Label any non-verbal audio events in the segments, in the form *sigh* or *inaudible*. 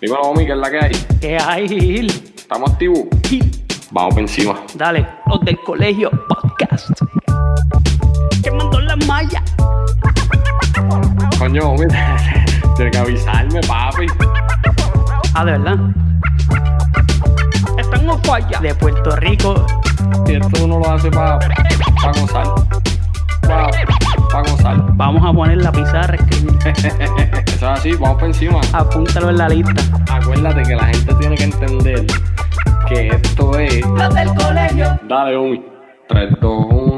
Dímelo, homie, ¿qué es la que hay? ¿Qué hay, Gil? ¿Estamos activos? Gil, Vamos por encima. Dale, los del colegio podcast. Quemando la malla. Coño, homie, *laughs* tienes que avisarme, papi. Ah, de verdad. Estamos falla. De Puerto Rico. Si esto uno lo hace para pa gozar. Para pa gozar. Vamos a poner la pizarra, escribir. *laughs* Eso es así, vamos por encima. Apúntalo en la lista. Acuérdate que la gente tiene que entender que esto es. Los del colegio. Dale, homie. 3, 2, 1.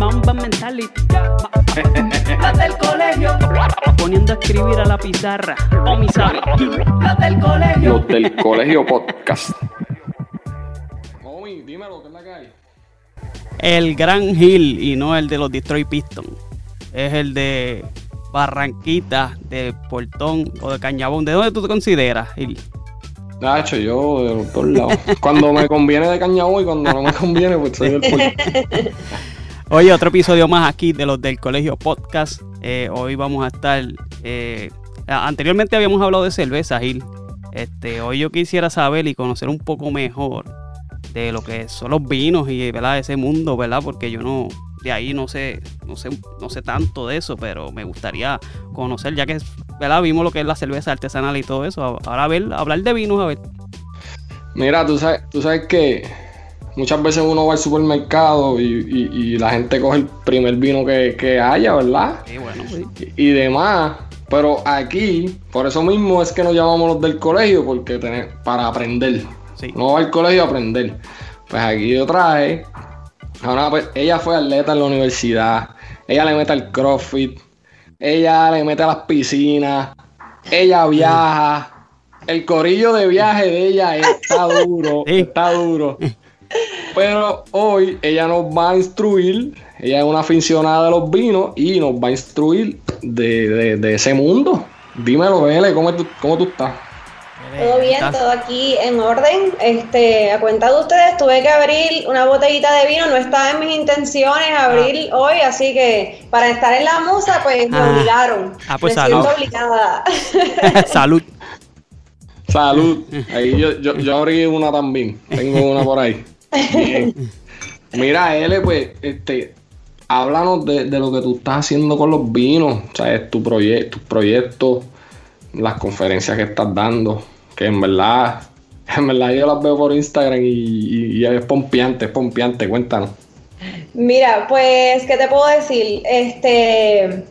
Ma- Mamba mentality. Las del colegio. Poniendo a escribir a la pizarra. O mi sabe. Las del colegio. Los del colegio podcast. Homie, dímelo, ¿qué es la que hay? El Gran Hill y no el de los Detroit Pistons. Es el de Barranquita, de Portón o de Cañabón. ¿De dónde tú te consideras, Hill? Nacho, yo de los dos lados. Cuando me conviene de Cañabo y cuando no me conviene, pues soy del puerto. *laughs* Oye, otro episodio más aquí de los del Colegio Podcast. Eh, hoy vamos a estar. eh, anteriormente habíamos hablado de cerveza, Gil. Este, hoy yo quisiera saber y conocer un poco mejor de lo que son los vinos y ¿verdad? ese mundo, ¿verdad? Porque yo no, de ahí no sé, no sé, no sé tanto de eso, pero me gustaría conocer, ya que ¿verdad? vimos lo que es la cerveza artesanal y todo eso. Ahora a ver, hablar de vinos, a ver. Mira, tú sabes, tú sabes que muchas veces uno va al supermercado y, y- y la gente coge el primer vino que, que haya, ¿verdad? Sí, bueno. Y, y demás. Pero aquí, por eso mismo es que nos llamamos los del colegio, porque tener, para aprender. Sí. No va al colegio a aprender. Pues aquí yo traje. a una pe- ella fue atleta en la universidad. Ella le mete al CrossFit. Ella le mete a las piscinas. Ella viaja. El corillo de viaje de ella está duro. Sí. Está duro. Pero hoy ella nos va a instruir. Ella es una aficionada de los vinos y nos va a instruir de, de- de ese mundo. Dímelo, Vele, ¿cómo, tú- cómo tú estás? Todo bien, todo aquí en orden. Este, a cuenta de ustedes, tuve que abrir una botellita de vino, no estaba en mis intenciones abrir hoy, así que para estar en la musa, pues me Ah. obligaron. Ah, pues me siento salud. obligada. *laughs* Salud. Salud. *laughs* Ahí yo, yo, yo abrí una también. Tengo una por ahí. Bien. *laughs* Mira, L, pues, este, háblanos de, de lo que tú estás haciendo con los vinos. O sea, es tu proyecto, tus proyectos, las conferencias que estás dando. Que en verdad, *laughs* en verdad yo las veo por Instagram y, y- y es pompeante, es pompeante. Cuéntanos. Mira, pues, ¿qué te puedo decir? Este,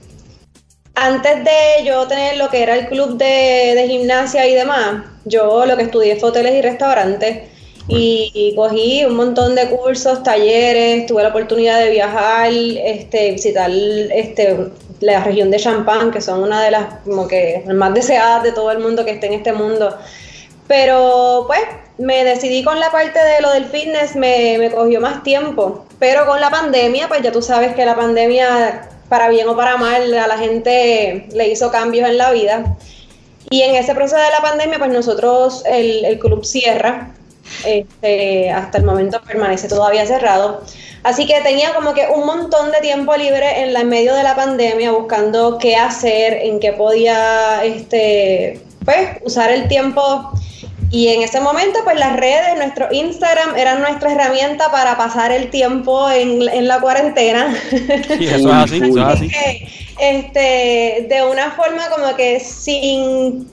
antes de yo tener lo que era el club de, de gimnasia y demás, yo lo que estudié fue hoteles y restaurantes y, y cogí un montón de cursos, talleres, tuve la oportunidad de viajar, este, visitar este, la región de Champán, que son una de las como que más deseadas de todo el mundo que esté en este mundo. Pero pues me decidí con la parte de lo del fitness, me, me cogió más tiempo. Pero con la pandemia, pues ya tú sabes que la pandemia, para bien o para mal, a la gente le hizo cambios en la vida. Y en ese proceso de la pandemia, pues nosotros, el, el club cierra. Este, hasta el momento permanece todavía cerrado. Así que tenía como que un montón de tiempo libre en, la, en medio de la pandemia buscando qué hacer, en qué podía este, pues, usar el tiempo. Y en ese momento, pues las redes, nuestro Instagram eran nuestra herramienta para pasar el tiempo en, en la cuarentena. Sí, eso es *laughs* así, eso es así. que, este, de una forma como que sin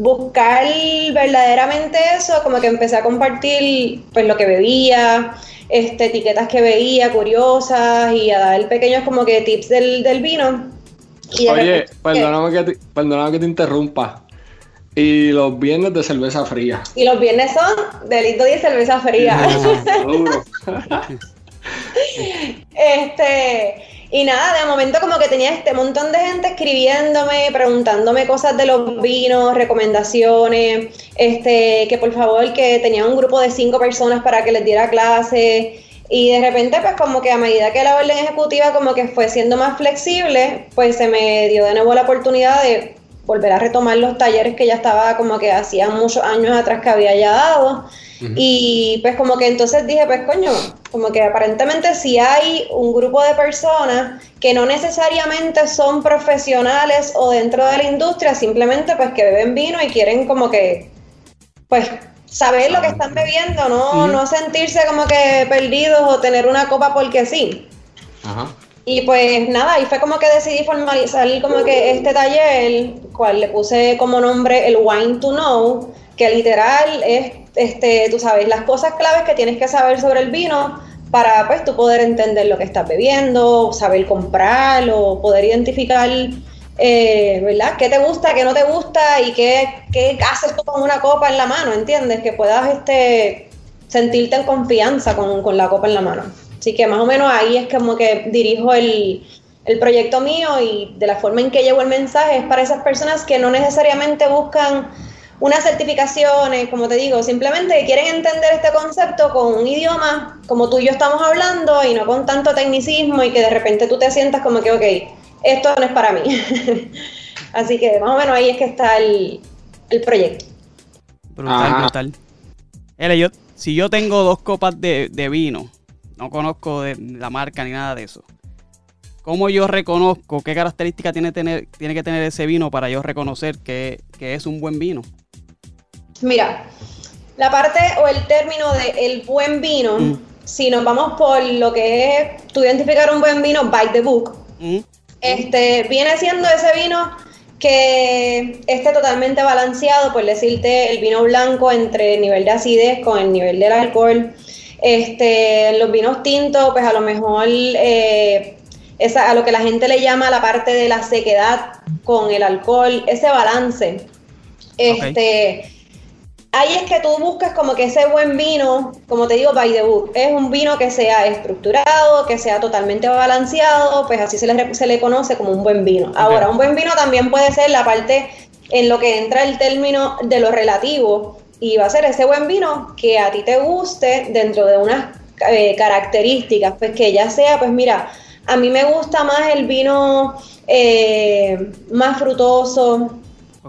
buscar verdaderamente eso, como que empecé a compartir pues lo que bebía, este, etiquetas que veía, curiosas, y a dar pequeños como que tips del, del vino. Y de Oye, repente- perdóname que, te, perdóname que te interrumpa. Y los viernes de cerveza fría. Y los viernes son delito y cerveza fría. *laughs* Este, Y nada, de momento como que tenía este montón de gente escribiéndome, preguntándome cosas de los vinos, recomendaciones, este, que por favor que tenía un grupo de cinco personas para que les diera clase. Y de repente, pues como que a medida que la orden ejecutiva como que fue siendo más flexible, pues se me dio de nuevo la oportunidad de volver a retomar los talleres que ya estaba como que hacía muchos años atrás que había ya dado. Y pues como que entonces dije, pues coño, como que aparentemente si hay un grupo de personas que no necesariamente son profesionales o dentro de la industria, simplemente pues que beben vino y quieren como que, pues saber lo que están bebiendo, no, no sentirse como que perdidos o tener una copa porque sí. Y pues nada, y fue como que decidí formalizar como que este taller, cual le puse como nombre el Wine to Know, que literal es, este, tú sabes, las cosas claves que tienes que saber sobre el vino para pues tú poder entender lo que estás bebiendo, saber comprarlo, poder identificar eh, ¿verdad? ¿Qué te gusta, qué no te gusta y qué, qué, haces tú con una copa en la mano, ¿entiendes? Que puedas este, sentirte en confianza con, con, la copa en la mano. Así que más o menos ahí es como que dirijo el, el proyecto mío y de la forma en que llevo el mensaje es para esas personas que no necesariamente buscan unas certificaciones, como te digo, simplemente quieren entender este concepto con un idioma como tú y yo estamos hablando y no con tanto tecnicismo y que de repente tú te sientas como que, ok, esto no es para mí. *laughs* Así que más o menos ahí es que está el, proyecto. Brutal, brutal. yo, si yo tengo dos copas de, vino, no conozco de la marca ni nada de eso. ¿Cómo yo reconozco qué características tiene, tener, tiene que tener ese vino para yo reconocer que, es un buen vino? Mira, la parte o el término de el buen vino, mm. si nos vamos por lo que es tú identificar un buen vino by the book, mm. Este, viene siendo ese vino que esté totalmente balanceado, por decirte, el vino blanco entre el nivel de acidez con el nivel del alcohol. Este, los vinos tintos, pues a lo mejor eh, esa, a lo que la gente le llama la parte de la sequedad con el alcohol, ese balance. Este, ahí es que tú buscas como que ese buen vino, como te digo, by the book, es un vino que sea estructurado, que sea totalmente balanceado, pues así se le, se le conoce como un buen vino. Ahora, un buen vino también puede ser la parte en lo que entra el término de lo relativo y va a ser ese buen vino que a ti te guste dentro de unas eh, características, pues que ya sea, pues mira, a mí me gusta más el vino eh, más frutoso,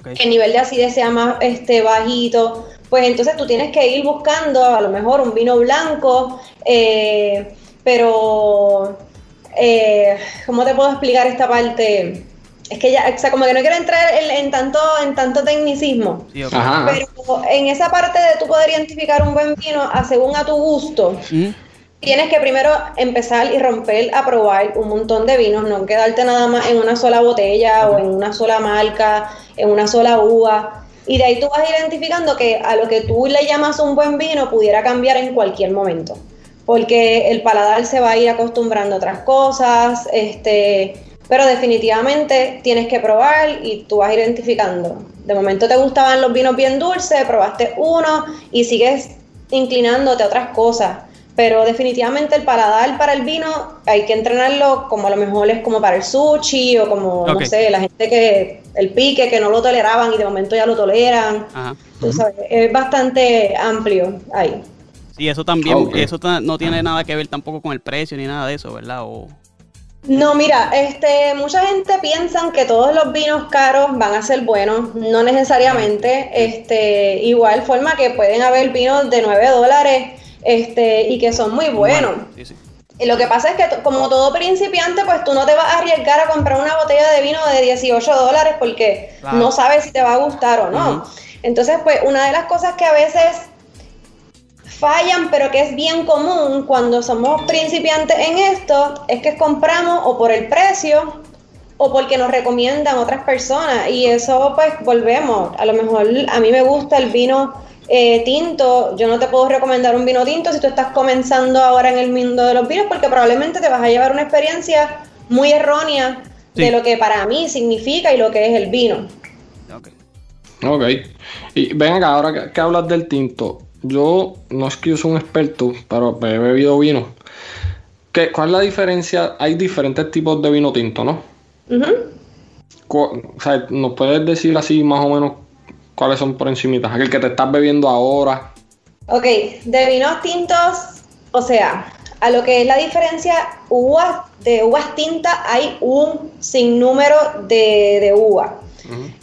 que el nivel de acidez sea más este, bajito, pues entonces tú tienes que ir buscando a lo mejor un vino blanco, eh, pero ¿cómo te puedo explicar esta parte? Es que ya, o sea, como que no quiero entrar en, tanto en tanto tecnicismo, pero en esa parte de tú poder identificar un buen vino a según a tu gusto, ¿Mm? tienes que primero empezar y romper a probar un montón de vinos, no quedarte nada más en una sola botella o en una sola marca, en una sola uva. Y de ahí tú vas identificando que a lo que tú le llamas un buen vino pudiera cambiar en cualquier momento. Porque el paladar se va a ir acostumbrando a otras cosas, este, pero definitivamente tienes que probar y tú vas identificando. De momento te gustaban los vinos bien dulces, probaste uno y sigues inclinándote a otras cosas pero definitivamente el paladar para el vino hay que entrenarlo como a lo mejor es como para el sushi o como, no sé, la gente que, el pique que no lo toleraban y de momento ya lo toleran. es bastante amplio ahí. Sí, eso también, eso no tiene nada que ver tampoco con el precio ni nada de eso, ¿verdad? O... No, mira, este, mucha gente piensa que todos los vinos caros van a ser buenos, no necesariamente. Este, igual forma que pueden haber vinos de 9 dólares este, y que son muy buenos. Y lo que pasa es que como todo principiante, pues tú no te vas a arriesgar a comprar una botella de vino de 18 dólares porque no sabes si te va a gustar o no. Entonces, pues una de las cosas que a veces fallan, pero que es bien común cuando somos principiantes en esto, es que compramos o por el precio o porque nos recomiendan otras personas. Y eso, pues, volvemos. A lo mejor a mí me gusta el vino eh, tinto, yo no te puedo recomendar un vino tinto si tú estás comenzando ahora en el mundo de los vinos, porque probablemente te vas a llevar una experiencia muy errónea de lo que para mí significa y lo que es el vino. Ok. Ok. Y ven acá, ahora que, hablas del tinto, yo no es que yo soy un experto, pero he bebido vino. ¿qué, ¿cuál es la diferencia? Hay diferentes tipos de vino tinto, ¿no? o sea, ¿nos puedes decir así más o menos cuáles son por encimitas? Aquel que te estás bebiendo ahora. Ok, de vinos tintos, o sea, a lo que es la diferencia, uvas, de uvas tintas hay un sinnúmero de, de uvas.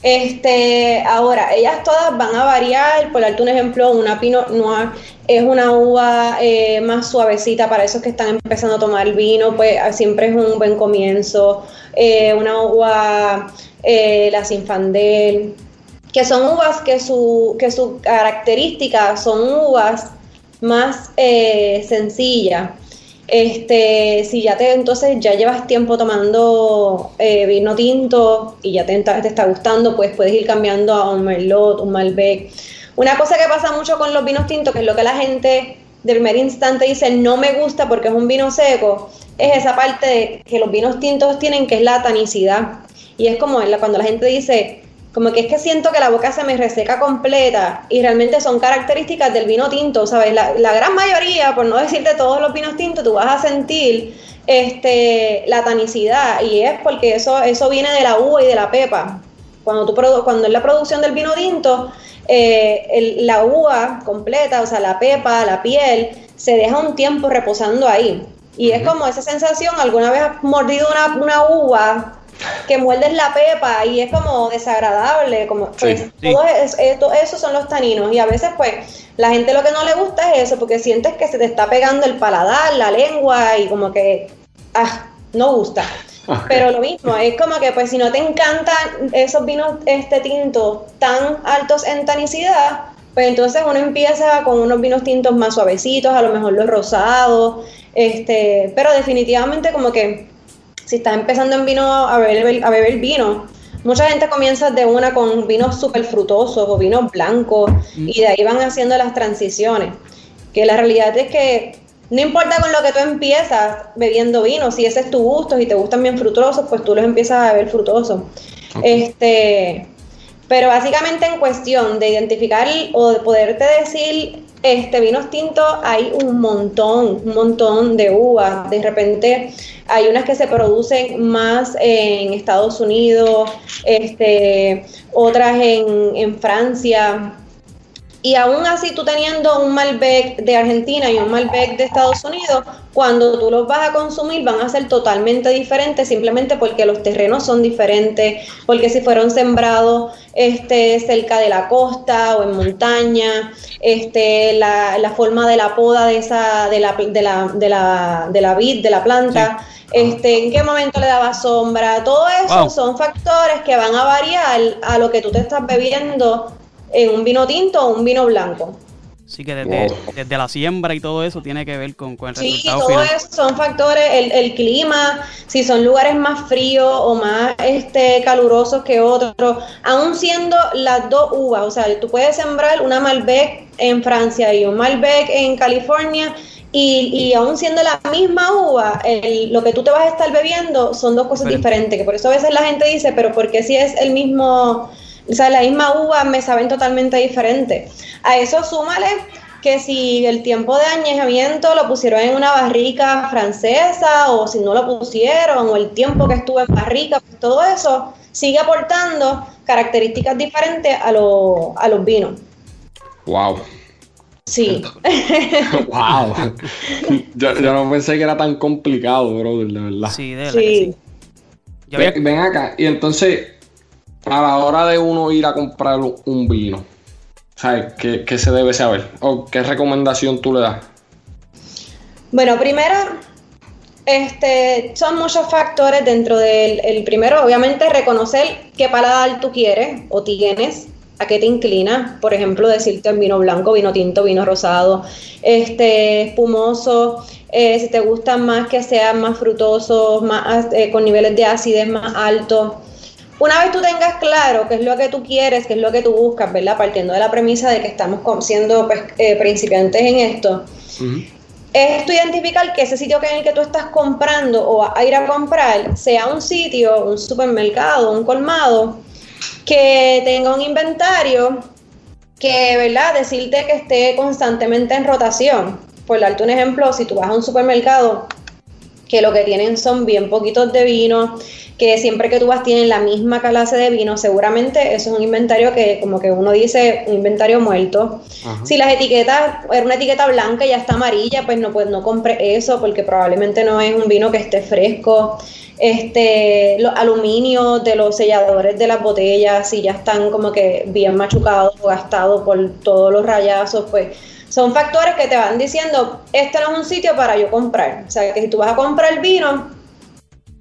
Este, ahora, ellas todas van a variar, por darte un ejemplo, una Pinot Noir es una uva eh, más suavecita para esos que están empezando a tomar vino, pues ah, siempre es un buen comienzo. Eh, una uva, eh, la Sinfandel, que son uvas que su, que su característica son uvas más sencillas. Este, si ya te entonces ya llevas tiempo tomando eh, vino tinto y ya te, te, está gustando, pues puedes ir cambiando a un Merlot, un Malbec. Una cosa que pasa mucho con los vinos tintos, que es lo que la gente del primer instante dice no me gusta porque es un vino seco, es esa parte de que los vinos tintos tienen que es la tanicidad. Y es como cuando la gente dice, como que es que siento que la boca se me reseca completa y realmente son características del vino tinto, ¿sabes? La, gran mayoría, por no decirte todos los vinos tintos, tú vas a sentir este, la tanicidad y es porque eso, eso viene de la uva y de la pepa. Cuando, tú cuando es la producción del vino tinto, eh, la uva completa, o sea, la pepa, la piel, se deja un tiempo reposando ahí. Y es como esa sensación, alguna vez has mordido una, una uva que muerdes la pepa y es como desagradable, como pues, todo, eso son los taninos. Y a veces pues la gente lo que no le gusta es eso porque sientes que se te está pegando el paladar, la lengua y como que ah, no gusta. Pero lo mismo, es como que pues si no te encantan esos vinos este tintos tan altos en tanicidad, pues entonces uno empieza con unos vinos tintos más suavecitos, a lo mejor los rosados, este, pero definitivamente como que si estás empezando en vino a beber, a beber vino, mucha gente comienza de una con vinos súper frutosos o vinos blancos mm. y de ahí van haciendo las transiciones. Que la realidad es que no importa con lo que tú empiezas bebiendo vino, si ese es tu gusto y te gustan bien frutosos, pues tú los empiezas a beber frutosos. Este, pero básicamente en cuestión de identificar o de poderte decir este, vinos tintos hay un montón, un montón de uvas. De repente hay unas que se producen más en Estados Unidos, este, otras en, en Francia, y aún así tú teniendo un Malbec de Argentina y un Malbec de Estados Unidos, cuando tú los vas a consumir van a ser totalmente diferentes simplemente porque los terrenos son diferentes, porque si fueron sembrados este, cerca de la costa o en montaña, este, la, la forma de la poda de esa, de la, de la, de la, de la vid, de la planta. Este, en qué momento le daba sombra, todo eso son factores que van a variar a lo que tú te estás bebiendo en un vino tinto o un vino blanco. Sí, que desde, la siembra y todo eso tiene que ver con, con el sí, todo eso son factores, el, el, clima, si son lugares más fríos o más este, calurosos que otros, aún siendo las dos uvas, o sea, tú puedes sembrar una Malbec en Francia y un Malbec en California y, y aún siendo la misma uva, lo que tú te vas a estar bebiendo son dos cosas diferentes, que por eso a veces la gente dice, pero ¿por qué si es el mismo o sea, la misma uva me saben totalmente diferente. A eso súmale que si el tiempo de añejamiento lo pusieron en una barrica francesa o si no lo pusieron o el tiempo que estuvo en barrica, pues todo eso sigue aportando características diferentes a, a los vinos. Wow. Sí. *laughs* wow. Yo, no pensé que era tan complicado, brother, de verdad. Sí, de verdad. Sí. ven acá, y entonces a la hora de uno ir a comprar un vino, ¿sabes? ¿Qué, se debe saber? ¿O qué recomendación tú le das? Bueno, primero, este, son muchos factores dentro del el primero, obviamente, reconocer qué paladar tú quieres o tienes, a qué te inclinas. Por ejemplo, decirte vino blanco, vino tinto, vino rosado, este, espumoso. Eh, si te gustan más que sean más frutosos, más eh, con niveles de acidez más altos. Una vez tú tengas claro qué es lo que tú quieres, qué es lo que tú buscas, ¿verdad? Partiendo de la premisa de que estamos siendo pues, eh, principiantes en esto, es tú identificar que ese sitio en el que tú estás comprando o a ir a comprar sea un sitio, un supermercado, un colmado, que tenga un inventario que, ¿verdad? Decirte que esté constantemente en rotación. Por darte un ejemplo, si tú vas a un supermercado que lo que tienen son bien poquitos de vino, que siempre que tú vas tienen la misma clase de vino, seguramente eso es un inventario que como que uno dice un inventario muerto. Si las etiquetas, era una etiqueta blanca y ya está amarilla, pues no, pues no compre eso porque probablemente no es un vino que esté fresco. Este, los aluminios de los selladores de las botellas, si ya están como que bien machucados o gastados por todos los rayazos, pues son factores que te van diciendo, este no es un sitio para yo comprar. O sea, que si tú vas a comprar vino,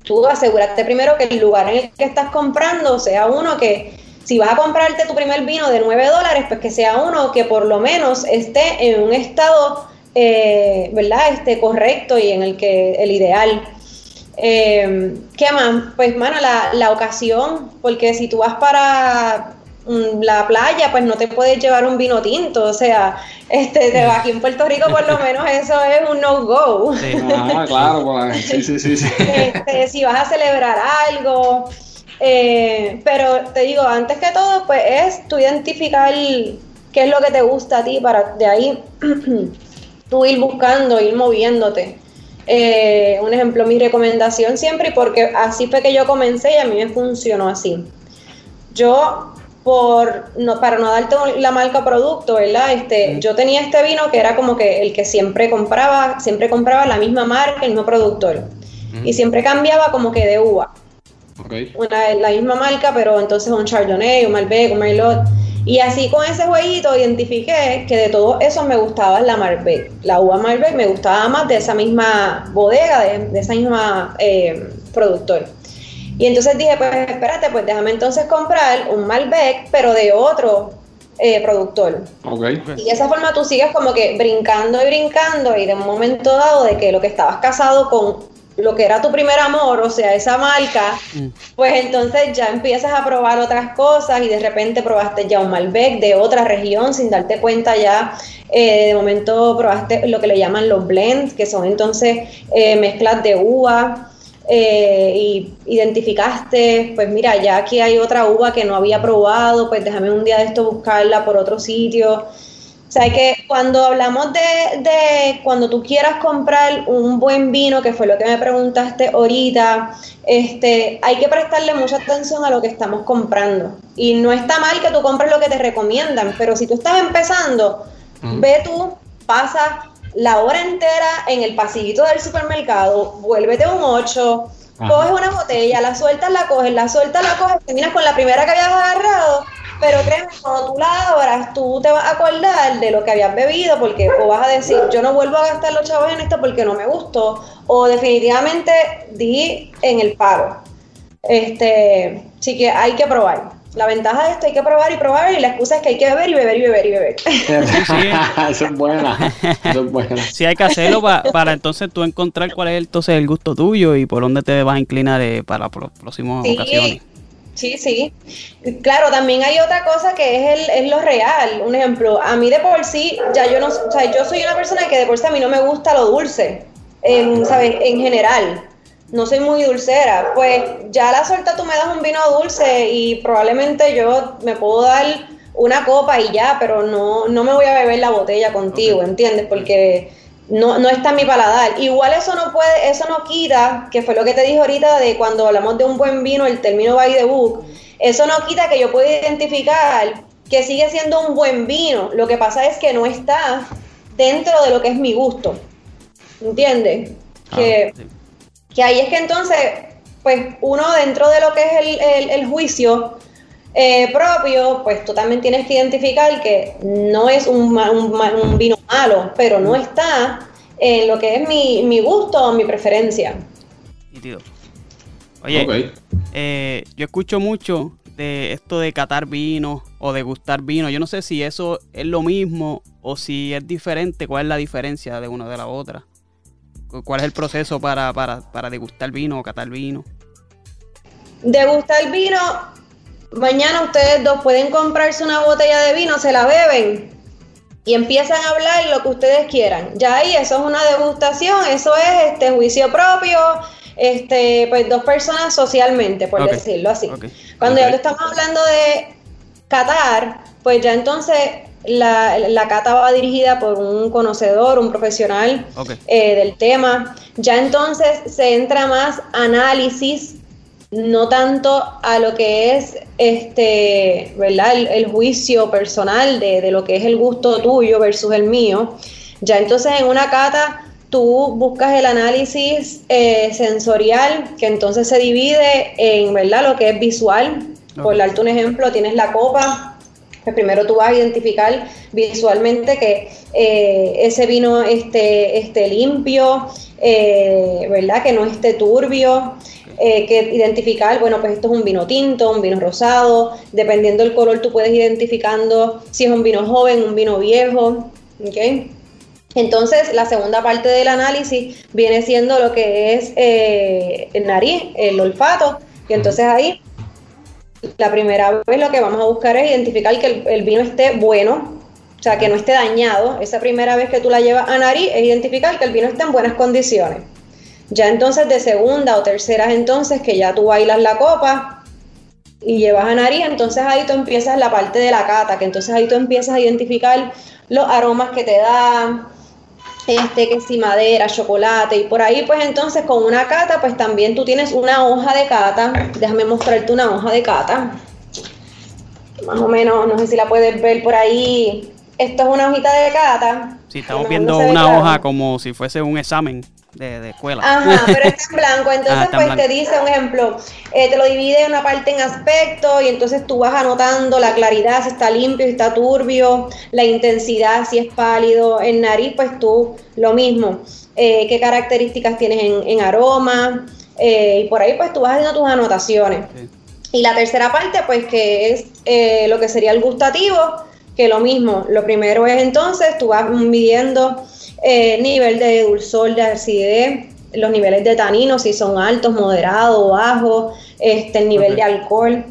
tú asegúrate primero que el lugar en el que estás comprando sea uno que, si vas a comprarte tu primer vino de 9 dólares, pues que sea uno que por lo menos esté en un estado, eh, ¿verdad? Este, correcto y en el que el ideal. Eh, ¿Qué más? Pues, mano, la, la ocasión, porque si tú vas para la playa, pues no te puedes llevar un vino tinto, o sea, este, aquí en Puerto Rico por lo menos eso es un no-go. Ah, claro, pues, sí, sí, sí. sí. Este, si vas a celebrar algo, eh, pero te digo, antes que todo, pues es tú identificar qué es lo que te gusta a ti para de ahí *clears throat* tú ir buscando, ir moviéndote. Eh, un ejemplo, mi recomendación siempre, porque así fue que yo comencé y a mí me funcionó así. Yo por no, para no darte la marca producto, ¿verdad? Este, yo tenía este vino que era como que el que siempre compraba, siempre compraba la misma marca, el mismo productor. Y siempre cambiaba como que de uva. Una, la misma marca, pero entonces un Chardonnay, un Malbec, un Merlot. Y así con ese jueguito identifiqué que de todo eso me gustaba la Malbec. La uva Malbec me gustaba más de esa misma bodega, de, de esa misma eh, productor. Y entonces dije, pues espérate, pues déjame entonces comprar un Malbec, pero de otro eh, productor. Okay. Y de esa forma tú sigues como que brincando y brincando y de un momento dado de que lo que estabas casado con lo que era tu primer amor, o sea, esa marca, mm. pues entonces ya empiezas a probar otras cosas y de repente probaste ya un Malbec de otra región sin darte cuenta ya, eh, de momento probaste lo que le llaman los blends, que son entonces eh, mezclas de uva. Eh, y identificaste, pues mira, ya aquí hay otra uva que no había probado, pues déjame un día de esto buscarla por otro sitio. O sea, que cuando hablamos de, de, cuando tú quieras comprar un buen vino, que fue lo que me preguntaste ahorita, este, hay que prestarle mucha atención a lo que estamos comprando. Y no está mal que tú compres lo que te recomiendan, pero si tú estás empezando, ve tú, pasa la hora entera en el pasillito del supermercado, vuélvete un 8, coges una botella, la sueltas, la coges, la sueltas, la coges, terminas con la primera que habías agarrado, pero créeme, cuando tú la abras, tú te vas a acordar de lo que habías bebido, porque o vas a decir, yo no vuelvo a gastar los chavos en esto porque no me gustó, o definitivamente di en el paro. Este, sí que hay que probar. La ventaja de esto hay que probar y probar y la excusa es que hay que beber y beber y beber y beber. *laughs* Eso es buena. Eso es buena. Sí, hay que hacerlo para entonces tú encontrar cuál es entonces el gusto tuyo y por dónde te vas a inclinar eh, para próximas ocasiones. Sí, sí. Claro, también hay otra cosa que es, el, es lo real. Un ejemplo, a mí de por sí, ya yo no, o sea, yo soy una persona que de por sí a mí no me gusta lo dulce, en, ¿sabes? En general no soy muy dulcera, pues ya la suelta tú me das un vino dulce y probablemente yo me puedo dar una copa y ya, pero no, no me voy a beber la botella contigo, ¿entiendes? Porque no, no está en mi paladar. Igual eso no puede, eso no quita, que fue lo que te dije ahorita de cuando hablamos de un buen vino, el término by the book, eso no quita que yo pueda identificar que sigue siendo un buen vino. Lo que pasa es que no está dentro de lo que es mi gusto. ¿Entiendes? Que ah, que ahí es que entonces, pues uno dentro de lo que es el, juicio eh, propio, pues tú también tienes que identificar que no es un, un, vino malo, pero no está en lo que es mi, gusto o mi preferencia. Oye, eh, yo escucho mucho de esto de catar vino o de gustar vino. Yo no sé si eso es lo mismo o si es diferente. ¿Cuál es la diferencia de una de la otra? ¿Cuál es el proceso para, para, degustar vino o catar vino? Degustar vino, mañana ustedes dos pueden comprarse una botella de vino, se la beben y empiezan a hablar lo que ustedes quieran. Ya ahí eso es una degustación, eso es este juicio propio, este, pues dos personas socialmente, por decirlo así. Cuando ya estamos hablando de catar, pues ya entonces la, la, cata va dirigida por un conocedor, un profesional eh, del tema. Ya entonces se entra más análisis, no tanto a lo que es este, ¿verdad? El, juicio personal de, de, lo que es el gusto tuyo versus el mío. Ya entonces en una cata tú buscas el análisis eh, sensorial, que entonces se divide en ¿verdad? lo que es visual. Por darte un ejemplo, tienes la copa, pues primero tú vas a identificar visualmente que eh, ese vino esté, esté limpio, eh, ¿verdad? Que no esté turbio. que identificar, bueno, pues esto es un vino tinto, un vino rosado, dependiendo del color tú puedes identificando si es un vino joven, un vino viejo, ¿ok? Entonces, la segunda parte del análisis viene siendo lo que es eh, el nariz, el olfato, y entonces ahí la primera vez lo que vamos a buscar es identificar que el, vino esté bueno, o sea, que no esté dañado. Esa primera vez que tú la llevas a nariz es identificar que el vino esté en buenas condiciones. Ya entonces de segunda o tercera entonces que ya tú bailas la copa y llevas a nariz, entonces ahí tú empiezas la parte de la cata, que entonces ahí tú empiezas a identificar los aromas que te dan, este, que si madera, chocolate y por ahí pues entonces con una cata pues también tú tienes una hoja de cata, déjame mostrarte una hoja de cata, más o menos, no sé si la puedes ver por ahí, esto es una hojita de cata. Sí, estamos viendo una hoja como si fuese un examen de, escuela. Ajá, pero está en *laughs* blanco. Entonces, pues te dice un ejemplo, eh, te lo divide una parte en aspectos y entonces tú vas anotando la claridad, si está limpio, si está turbio, la intensidad, si es pálido. En nariz, pues tú lo mismo. Eh, qué características tienes en, aroma. Eh, y por ahí, pues tú vas haciendo tus anotaciones. Y la tercera parte, pues que es lo que sería el gustativo, que lo mismo. Lo primero es entonces, tú vas midiendo eh, nivel de dulzor, de acidez, los niveles de tanino, si son altos, moderados, bajos, este, el nivel de alcohol.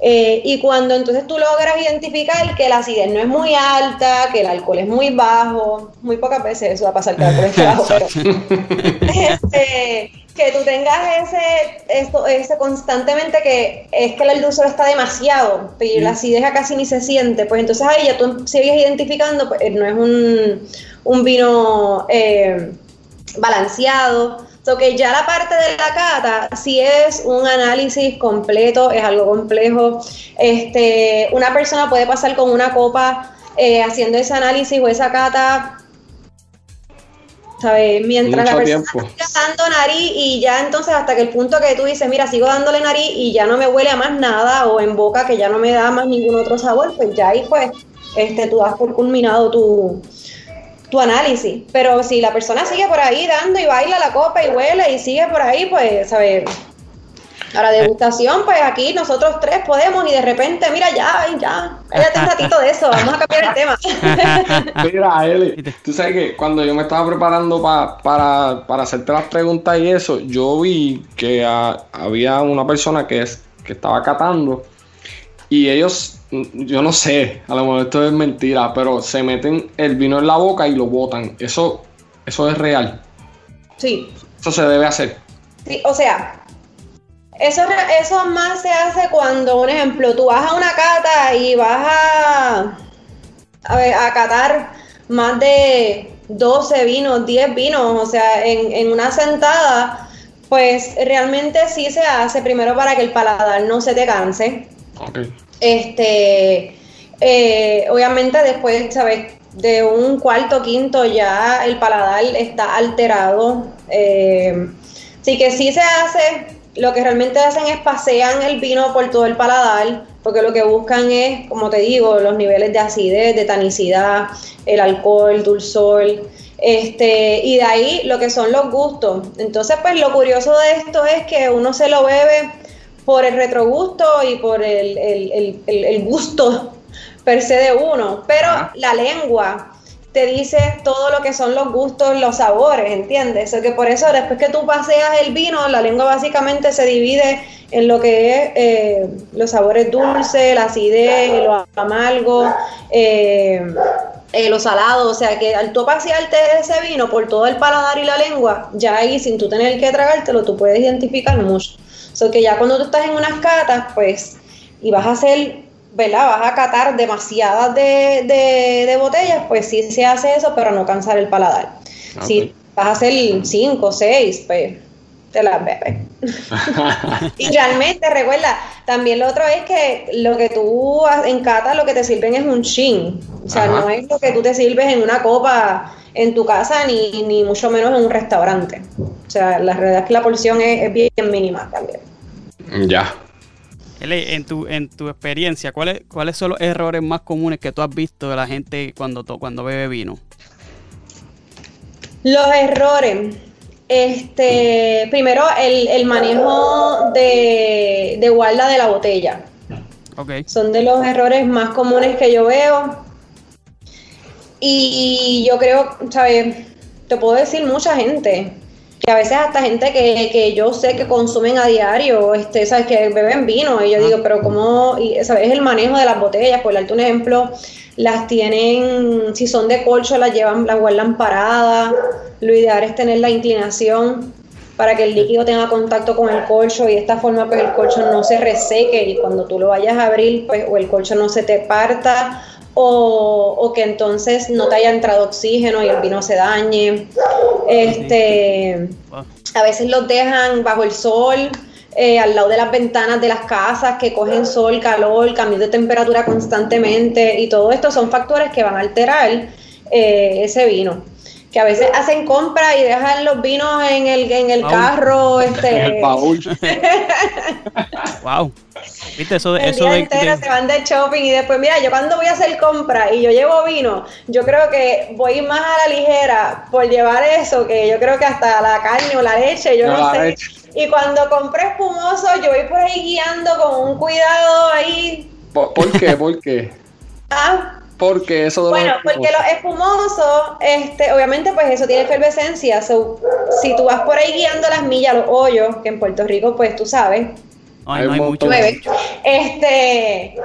Eh, y cuando entonces tú logras identificar que la acidez no es muy alta, que el alcohol es muy bajo, muy pocas veces eso va a pasar que el alcohol es bajo, pero *laughs* este, que tú tengas ese, esto, ese constantemente que es que el dulzor está demasiado, y la acidez casi ni se siente, pues entonces ahí ya tú sigues identificando, pues no es un, un vino eh, balanceado. So que ya la parte de la cata, si es un análisis completo, es algo complejo. Este, una persona puede pasar con una copa eh, haciendo ese análisis o esa cata ¿sabes? Mientras la persona siga dando nariz y ya entonces hasta que el punto que tú dices, mira, sigo dándole nariz y ya no me huele a más nada o en boca que ya no me da más ningún otro sabor, pues ya ahí pues este, tú das por culminado tu, tu análisis. Pero si la persona sigue por ahí dando y baila la copa y huele y sigue por ahí, pues, ¿sabes? A la degustación, pues aquí nosotros tres podemos y de repente, mira, ya, ya, cállate un *laughs* ratito de eso, vamos a cambiar el tema. *laughs* mira, Eli, tú sabes que cuando yo me estaba preparando para, para hacerte las preguntas y eso, yo vi que había una persona que, es, que estaba catando y ellos yo no sé, a lo mejor esto es mentira, pero se meten el vino en la boca y lo botan. Eso, eso es real. Sí. Eso se debe hacer. Sí, o sea, eso, eso más se hace cuando, un ejemplo, tú vas a una cata y vas a, a, a catar más de 12 vinos, 10 vinos, o sea, en, en una sentada, pues realmente sí se hace primero para que el paladar no se te canse. Okay. Este, eh, obviamente después, ¿sabes? De un cuarto, quinto ya el paladar está alterado. Eh, sí que sí se hace, lo que realmente hacen es pasean el vino por todo el paladar, porque lo que buscan es, como te digo, los niveles de acidez, de tanicidad, el alcohol, dulzor, este, y de ahí lo que son los gustos. Entonces, pues lo curioso de esto es que uno se lo bebe por el retrogusto y por el, gusto per se de uno, pero la lengua te dice todo lo que son los gustos, los sabores, ¿entiendes? O que por eso después que tú paseas el vino, la lengua básicamente se divide en lo que es eh, los sabores dulces, la acidez, lo amargo, eh, eh, lo salado, o sea que al tú pasearte ese vino por todo el paladar y la lengua, ya ahí sin tú tener que tragártelo, tú puedes identificar mucho. So que ya cuando tú estás en unas catas, pues, y vas a hacer ¿verdad? Vas a catar demasiadas de, botellas, pues sí se hace eso, pero no cansar el paladar. Si vas a hacer cinco, seis, pues te las bebes. *laughs* y realmente, recuerda, también lo otro es que lo que tú en cata, lo que te sirven es un chin. O sea, no es lo que tú te sirves en una copa en tu casa, ni, ni mucho menos en un restaurante. O sea, la realidad es que la porción es, bien mínima también. Ya. En tu, en tu experiencia, ¿cuáles, ¿cuáles son los errores más comunes que tú has visto de la gente cuando, cuando bebe vino? Los errores. Este, primero, el, manejo de, de guarda de la botella. Okay. Son de los errores más comunes que yo veo. Y yo creo, ¿sabes? Te puedo decir mucha gente, que a veces hasta gente que, que yo sé que consumen a diario, este, ¿sabes? Que beben vino. Y yo digo, pero ¿cómo? Y, ¿Sabes? El manejo de las botellas, por darte un ejemplo, las tienen, si son de colcho, las llevan, las guardan paradas. Lo ideal es tener la inclinación para que el líquido tenga contacto con el colcho y de esta forma pues el colcho no se reseque y cuando tú lo vayas a abrir pues o el colcho no se te parta o, que entonces no te haya entrado oxígeno y el vino se dañe. Este, a veces los dejan bajo el sol, eh, al lado de las ventanas de las casas que cogen sol, calor, cambio de temperatura constantemente y todo esto son factores que van a alterar eh, ese vino que a veces hacen compra y dejan los vinos en el, en el carro. Este... el baúl. *laughs* *laughs* wow. ¿Viste eso de, el eso día entero se van de shopping y después, mira, yo cuando voy a hacer compra y yo llevo vino, yo creo que voy más a la ligera por llevar eso, que yo creo que hasta la carne o la leche, yo no, sé. Y cuando compré espumoso, yo voy por ahí guiando con un cuidado ahí. ¿Por, ¿por qué? ¿Por qué? *laughs* ah, porque eso de Bueno, porque los espumosos, este, obviamente, pues eso tiene efervescencia. si tú vas por ahí guiando las millas, los hoyos, que en Puerto Rico, pues tú sabes. hay mucho. Este,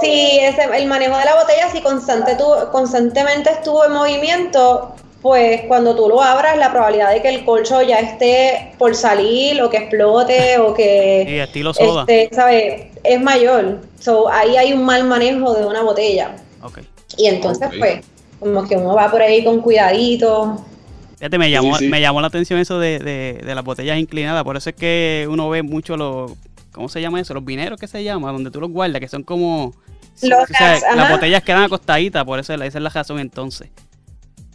si el manejo de la botella, si constante tu, constantemente estuvo en movimiento, pues cuando tú lo abras, la probabilidad de que el colcho ya esté por salir o que explote o que. Sí, estilo soda. Este, Es mayor. So, ahí hay un mal manejo de una botella. Okay. Y entonces, pues, como que uno va por ahí con cuidadito. Fíjate, me llamó, me llamó la atención eso de, de, las botellas inclinadas. Por eso es que uno ve mucho los. ¿Cómo se llama eso? Los vineros que se llama, donde tú los guardas, que son como. las botellas quedan acostaditas, por eso esa es la razón entonces.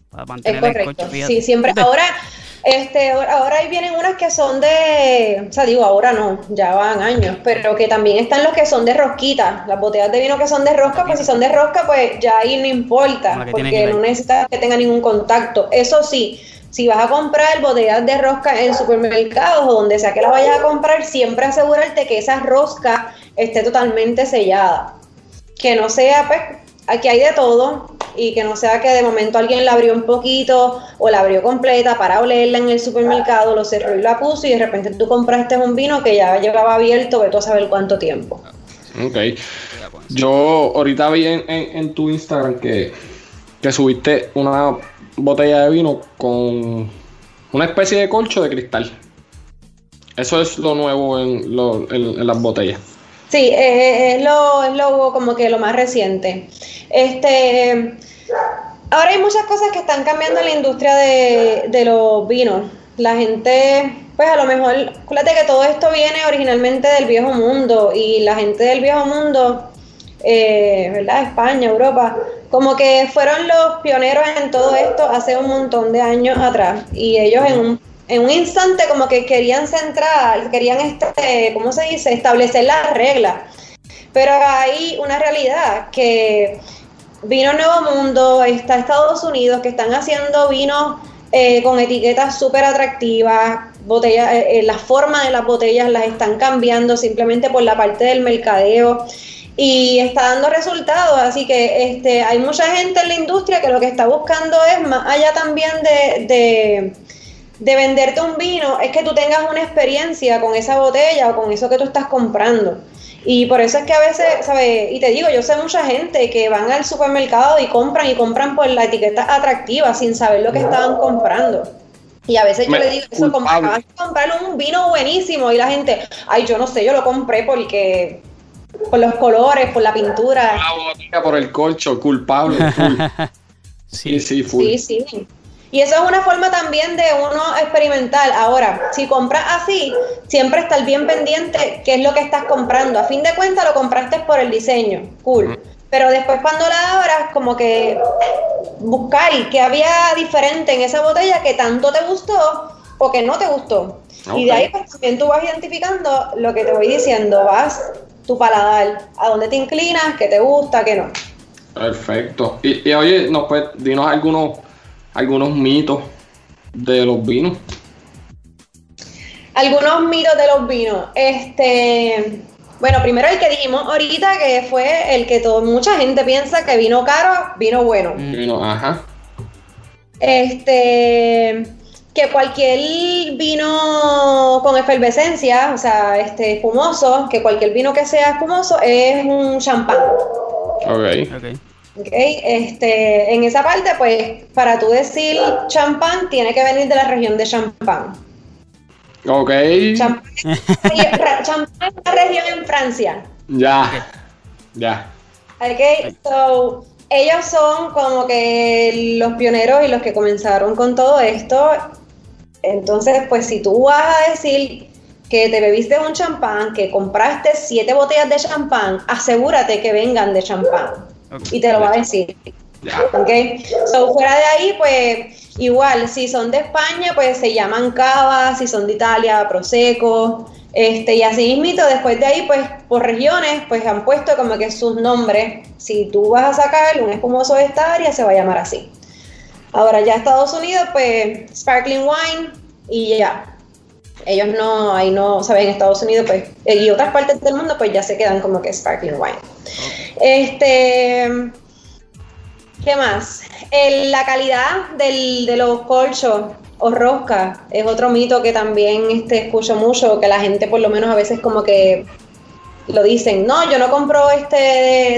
Para mantener el coche, Sí, siempre. Ahora, este, ahora ahí vienen unas que son de, o sea, digo, ahora no, ya van años, pero que también están los que son de rosquita, las botellas de vino que son de rosca, pues si son de rosca, pues ya ahí no importa, porque no necesitas que tenga ningún contacto. Eso sí, si vas a comprar botellas de rosca en supermercados o donde sea que las vayas a comprar, siempre asegurarte que esa rosca esté totalmente sellada. Que no sea, pues, aquí hay de todo, y que no sea que de momento alguien la abrió un poquito o la abrió completa para olerla en el supermercado, lo cerró y la puso y de repente tú compraste un vino que ya llevaba abierto, ve tú a saber cuánto tiempo. Ok. Yo ahorita vi en, tu Instagram que, que subiste una botella de vino con una especie de colcho de cristal. Eso es lo nuevo en, en las botellas. Sí, es, lo, es lo como que lo más reciente. Este, ahora hay muchas cosas que están cambiando en la industria de, los vinos. La gente, pues a lo mejor, acuérdate que todo esto viene originalmente del viejo mundo y la gente del viejo mundo, eh, ¿verdad? España, Europa, como que fueron los pioneros en todo esto hace un montón de años atrás y ellos en un en un instante como que querían centrar, querían, este, ¿cómo se dice?, establecer las reglas. Pero hay una realidad que vino Nuevo Mundo, está Estados Unidos, que están haciendo vinos eh, con etiquetas súper atractivas, botellas, eh, eh, la forma de las botellas las están cambiando simplemente por la parte del mercadeo y está dando resultados, así que este, hay mucha gente en la industria que lo que está buscando es más allá también de de venderte un vino es que tú tengas una experiencia con esa botella o con eso que tú estás comprando. Y por eso es que a veces, ¿sabes? Y te digo, yo sé mucha gente que van al supermercado y compran y compran por la etiqueta atractiva sin saber lo que estaban comprando. Y a veces yo le digo eso, acabas de comprar un vino buenísimo y la gente, ay, yo no sé, yo lo compré porque por los colores, por la pintura. La por el colcho, culpable. *laughs* sí, sí, full. sí, sí. Y eso es una forma también de uno experimental. Ahora, si compras así, siempre estar bien pendiente qué es lo que estás comprando. A fin de cuentas lo compraste por el diseño, cool. Pero después cuando la abras, como que buscar qué había diferente en esa botella que tanto te gustó o que no te gustó. Y de ahí pues, también tú vas identificando lo que te voy diciendo, vas tu paladar, a dónde te inclinas, qué te gusta, qué no. Perfecto. Y, y oye, nos puedes, dinos algunos algunos mitos de los vinos. Algunos mitos de los vinos. Este, bueno, primero el que dijimos ahorita, que fue el que todo, mucha gente piensa que vino caro, vino bueno. Mm. Vino, ajá. Este, que cualquier vino con efervescencia, o sea, este espumoso, que cualquier vino que sea espumoso es un champán. Ok. okay. Okay, este, en esa parte, pues, para tú decir champán, tiene que venir de la región de champán. Ok. Champán, *laughs* es una región en Francia. Ya, ya. Ok, so, ellos son como que los pioneros y los que comenzaron con todo esto. Entonces, pues, si tú vas a decir que te bebiste un champán, que compraste siete botellas de champán, asegúrate que vengan de champán. Y te lo va a decir. Ok. So, fuera de ahí, pues igual, si son de España, pues se llaman cava, si son de Italia, prosecco. Este, y así mismo, después de ahí, pues por regiones, pues han puesto como que sus nombres. Si tú vas a sacar un espumoso de esta área, se va a llamar así. Ahora ya Estados Unidos, pues sparkling wine y ya. Ellos no, ahí no, saben, en Estados Unidos, pues, y otras partes del mundo, pues ya se quedan como que sparkling wine. Este, ¿qué más? la calidad de los colchos o rosca es otro mito que también este, escucho mucho, que la gente por lo menos a veces como que lo dicen, no, yo no compro este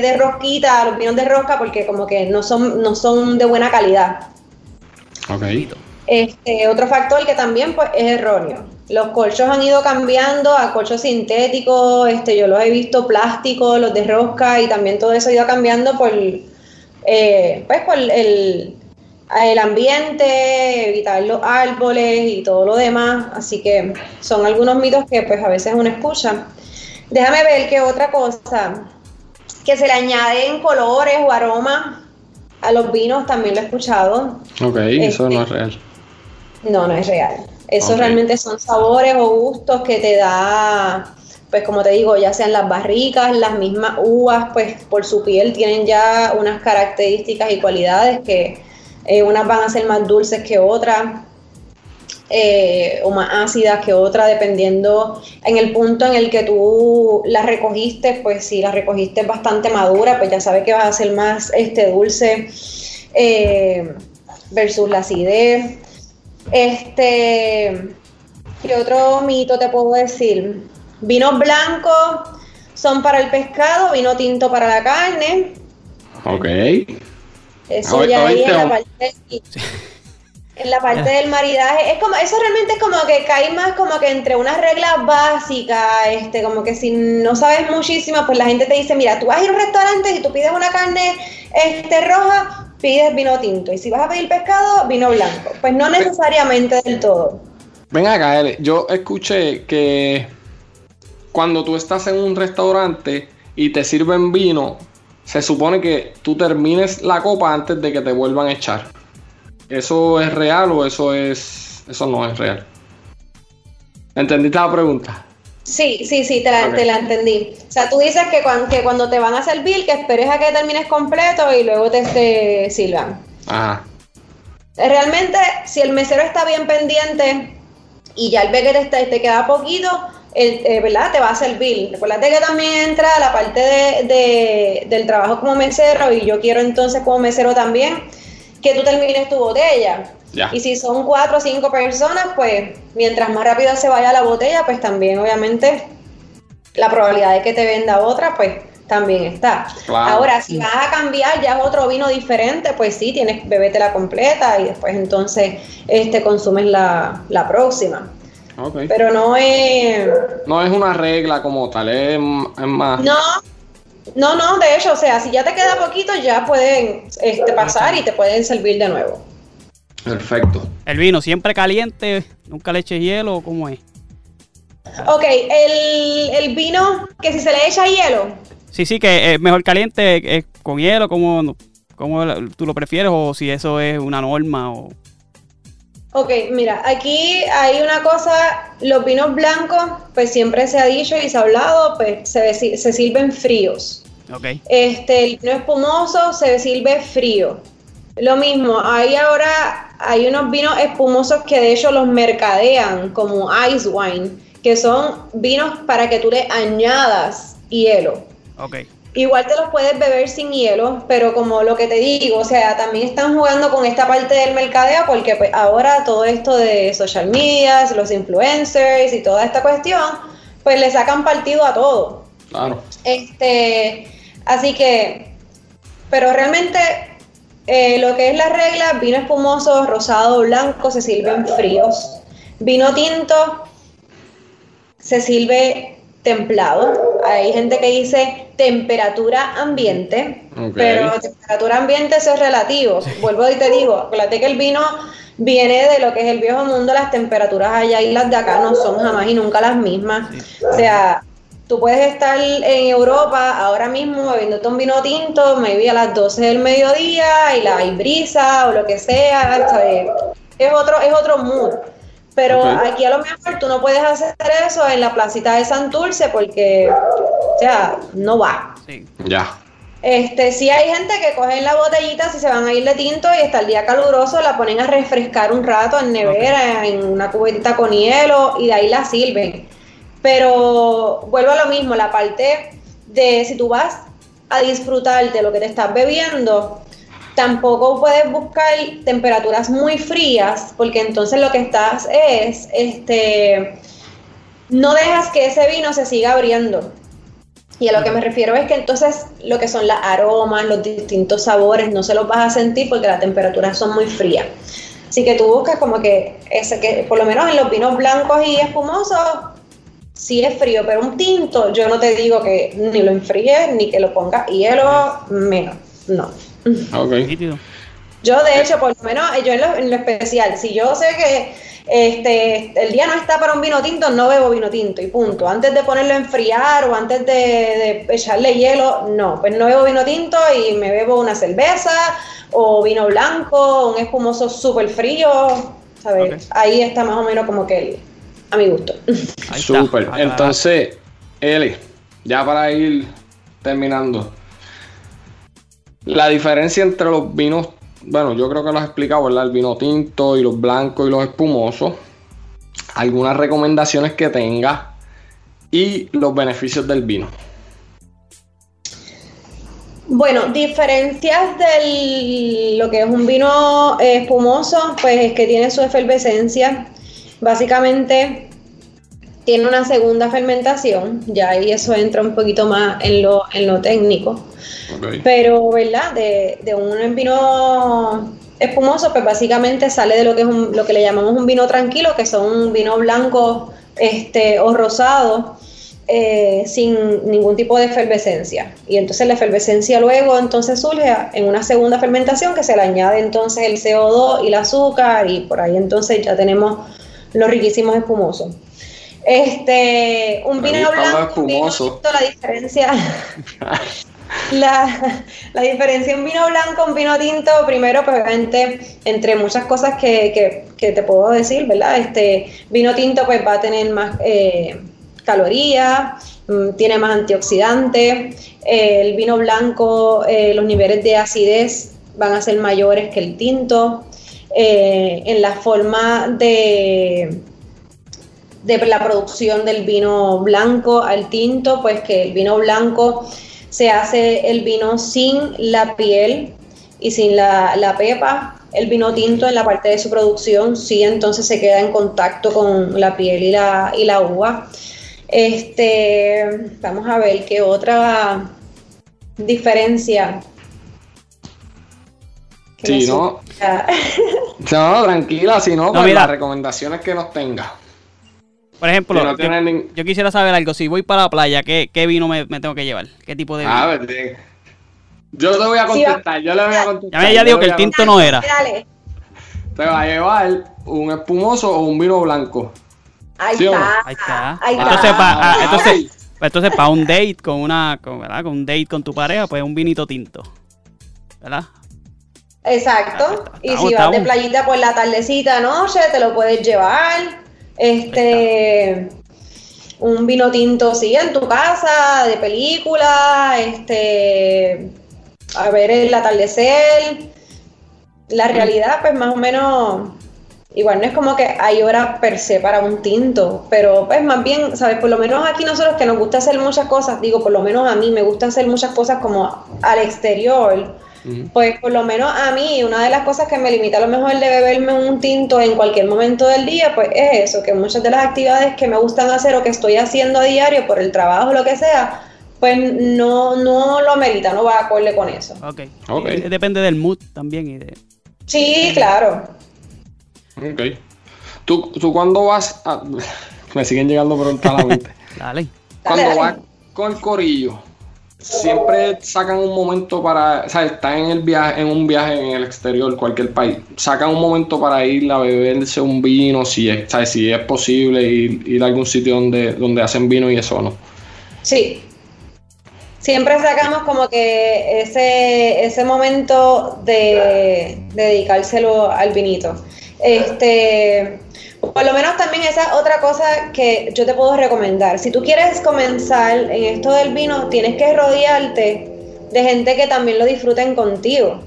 de, rosquita, los vinos de rosca, porque como que no son, no son de buena calidad. Ok. Este, otro factor que también pues, es erróneo. Los colchos han ido cambiando a colchos sintéticos, este, yo los he visto plásticos, los de rosca y también todo eso ha ido cambiando por, eh, pues por el, el ambiente, evitar los árboles y todo lo demás. Así que son algunos mitos que pues a veces uno escucha. Déjame ver qué otra cosa, que se le añaden colores o aromas a los vinos, también lo he escuchado. Ok, eso no es este, real. No, no es real. Eso realmente son sabores o gustos que te da, pues como te digo, ya sean las barricas, las mismas uvas, pues por su piel tienen ya unas características y cualidades que eh, unas van a ser más dulces que otras. Eh, o más ácidas que otras, dependiendo en el punto en el que tú las recogiste, pues si las recogiste bastante madura, pues ya sabes que vas a ser más este, dulce eh, versus la acidez. Este, ¿qué otro mito te puedo decir? Vinos blancos son para el pescado, vino tinto para la carne. Ok. Eso ya ahí en la parte, en la parte del maridaje. Es como, eso realmente es como que cae más como que entre unas reglas básicas, este, como que si no sabes muchísimo, pues la gente te dice, mira, tú vas a ir a un restaurante y tú pides una carne este, roja, pides vino tinto. Y si vas a pedir pescado, vino blanco. Pues no necesariamente del todo. Ven acá, yo escuché que cuando tú estás en un restaurante y te sirven vino, se supone que tú termines la copa antes de que te vuelvan a echar. ¿Eso es real o eso es. eso no es real? ¿Entendiste la pregunta? Sí, sí, sí, te la, entendí. O sea, tú dices que cuando, que cuando te van a servir, que esperes a que termines completo y luego te, te sirvan. Ajá. Realmente, si el mesero está bien pendiente y ya el ve que te, te queda poquito, el, eh, ¿verdad? Te va a servir. Recuerda que también entra la parte de, del trabajo como mesero y yo quiero entonces como mesero también que tú termines tu botella. Y si son cuatro o cinco personas, pues mientras más rápido se vaya la botella, pues también obviamente la probabilidad de que te venda otra, pues también está. Ahora, si vas a cambiar ya es otro vino diferente, pues sí, tienes bebete la completa y después entonces este consumes la, la próxima. Pero no es... No es una regla como tal, es, más... No, no, no, de hecho, o sea, si ya te queda poquito, ya pueden este, pasar y te pueden servir de nuevo. Perfecto. El vino siempre caliente, nunca le eches hielo, ¿cómo es? Ok, el, vino que si se le echa hielo. Sí, sí, que es mejor caliente es con hielo, como, como tú lo prefieres o si eso es una norma o... Ok, mira, aquí hay una cosa, los vinos blancos, pues siempre se ha dicho y se ha hablado, pues se, se sirven fríos. Ok. Este, el vino espumoso se sirve frío. Lo mismo, hay ahora, hay unos vinos espumosos que de hecho los mercadean como ice wine, que son vinos para que tú le añadas hielo. Ok. Igual te los puedes beber sin hielo, pero como lo que te digo, o sea, también están jugando con esta parte del mercadeo porque pues, ahora todo esto de social media, los influencers y toda esta cuestión, pues le sacan partido a todo. Claro. Este, así que, pero realmente eh, lo que es la regla, vino espumoso, rosado, blanco, se sirven fríos. Vino tinto se sirve templado. Hay gente que dice temperatura ambiente, pero temperatura ambiente eso es relativo. Vuelvo y te digo, acuérdate que el vino viene de lo que es el viejo mundo, las temperaturas allá y las de acá no son jamás y nunca las mismas. O sea, tú puedes estar en Europa ahora mismo bebiéndote un vino tinto, maybe a las 12 del mediodía y la hay brisa o lo que sea, Es otro, es otro mood. Pero aquí a lo mejor tú no puedes hacer eso en la placita de Santurce porque, o sea, no va. Sí. Ya. Este, sí hay gente que cogen la botellita si se van a ir de tinto y está el día caluroso la ponen a refrescar un rato en nevera, en una cubetita con hielo y de ahí la sirven. Pero vuelvo a lo mismo, la parte de si tú vas a disfrutar de lo que te estás bebiendo, Tampoco puedes buscar temperaturas muy frías, porque entonces lo que estás es, este, no dejas que ese vino se siga abriendo. Y a lo que me refiero es que entonces lo que son las aromas, los distintos sabores, no se los vas a sentir porque las temperaturas son muy frías. Así que tú buscas como que ese que por lo menos en los vinos blancos y espumosos sí es frío, pero un tinto yo no te digo que ni lo enfríes ni que lo pongas hielo, menos, no. Okay. Yo, de hecho, por lo menos, yo en lo, especial, si yo sé que este, el día no está para un vino tinto, no bebo vino tinto y punto. Antes de ponerlo a enfriar o antes de, echarle hielo, no, pues no bebo vino tinto y me bebo una cerveza o vino blanco, un espumoso súper frío, ¿sabes? Ahí está más o menos como que a mi gusto. Súper. Entonces, Eli, ya para ir terminando, la diferencia entre los vinos, bueno, yo creo que lo has explicado, ¿verdad? El vino tinto y los blancos y los espumosos. Algunas recomendaciones que tenga y los beneficios del vino. Bueno, diferencias de lo que es un vino espumoso, pues es que tiene su efervescencia. Básicamente tiene una segunda fermentación, ya ahí eso entra un poquito más en lo, en lo técnico. Pero, ¿verdad? De, de, un vino espumoso, pues básicamente sale de lo que es lo que le llamamos un vino tranquilo, que son un vino blanco este, o rosado, eh, sin ningún tipo de efervescencia. Y entonces la efervescencia luego entonces surge en una segunda fermentación que se le añade entonces el CO2 y el azúcar y por ahí entonces ya tenemos los riquísimos espumosos. Este, un vino blanco, un vino la diferencia. *laughs* la, la, diferencia un vino blanco, un vino tinto, primero, pues obviamente, entre muchas cosas que, te puedo decir, ¿verdad? Este vino tinto, pues va a tener más eh, calorías, mm, tiene más antioxidantes. el vino blanco, eh, los niveles de acidez van a ser mayores que el tinto. Eh, en la forma de de la producción del vino blanco al tinto, pues que el vino blanco se hace el vino sin la piel y sin la, pepa. El vino tinto en la parte de su producción sí entonces se queda en contacto con la piel y la, y la uva. Este, vamos a ver qué otra diferencia. Si no, no, tranquila, si no, pues las recomendaciones que nos tenga. Por ejemplo, yo, quisiera saber algo. Si voy para la playa, ¿qué, vino me, tengo que llevar? ¿Qué tipo de vino? A ver, yo te voy a contestar. yo le voy a contestar. Ya me ya digo que el tinto no era. Dale. Te va a llevar un espumoso o un vino blanco. Ahí está. Ahí está. entonces, para ah, entonces, entonces, para un date con una, ¿verdad? Con un date con tu pareja, pues un vinito tinto. ¿Verdad? Exacto. Ah, y si vas de playita por la tardecita noche, te lo puedes llevar. Este un vino tinto sí en tu casa, de película, este a ver el atardecer. La realidad, pues más o menos Igual no es como que hay hora per se para un tinto, pero pues más bien, ¿sabes? Por lo menos aquí nosotros que nos gusta hacer muchas cosas, digo, por lo menos a mí me gusta hacer muchas cosas como al exterior, pues por lo menos a mí una de las cosas que me limita a lo mejor de beberme un tinto en cualquier momento del día, pues es eso, que muchas de las actividades que me gustan hacer o que estoy haciendo a diario por el trabajo o lo que sea, pues no, no lo merita, no va a acorde con eso. Ok, okay. Eh, depende del mood también y de... Sí, claro. Ok. ¿Tú, tú cuando vas a... *laughs* Me siguen llegando preguntas a la mente. dale. Cuando vas con el corillo, siempre sacan un momento para, o sea, están en el viaje, en un viaje en el exterior, cualquier país, sacan un momento para ir a beberse un vino, si es, si es posible ir, ir, a algún sitio donde, donde hacen vino y eso no. Sí. Siempre sacamos como que ese, ese momento de dedicárselo al vinito. Este, por lo menos también esa otra cosa que yo te puedo recomendar. Si tú quieres comenzar en esto del vino, tienes que rodearte de gente que también lo disfruten contigo.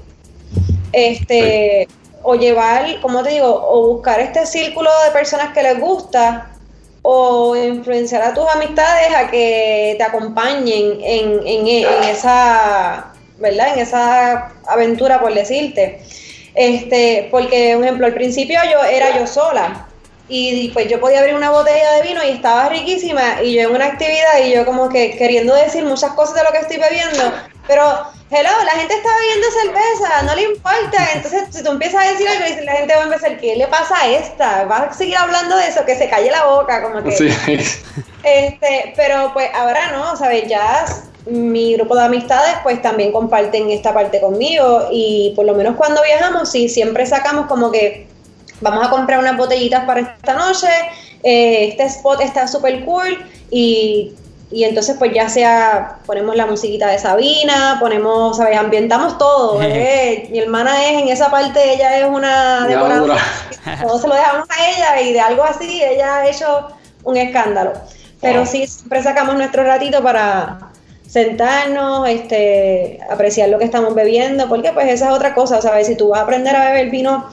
Este, o llevar, como te digo, o buscar este círculo de personas que les gusta, o influenciar a tus amistades a que te acompañen en, en, en esa, ¿verdad? En esa aventura, por decirte. Este, porque, por ejemplo, al principio yo era yo sola y pues yo podía abrir una botella de vino y estaba riquísima y yo en una actividad y yo como que queriendo decir muchas cosas de lo que estoy bebiendo, pero hello, la gente está bebiendo cerveza, no le importa, entonces si tú empiezas a decir algo la gente va a empezar, ¿qué le pasa a esta? Va a seguir hablando de eso, que se calle la boca, como que... Sí. Este, pero pues ahora no, ¿sabes? Ya mi grupo de amistades pues también comparten esta parte conmigo y por lo menos cuando viajamos sí siempre sacamos como que vamos a comprar unas botellitas para esta noche, eh, este spot está súper cool y, y, entonces pues ya sea ponemos la musiquita de Sabina, ponemos, ¿sabes? Ambientamos todo. *laughs* ¿eh? Mi hermana es en esa parte, ella es una decoradora, *laughs* todo se lo dejamos a ella y de algo así ella ha hecho un escándalo. Pero sí, siempre sacamos nuestro ratito para sentarnos, este, apreciar lo que estamos bebiendo, porque pues esa es otra cosa, ¿sabes? Si tú vas a aprender a beber vino,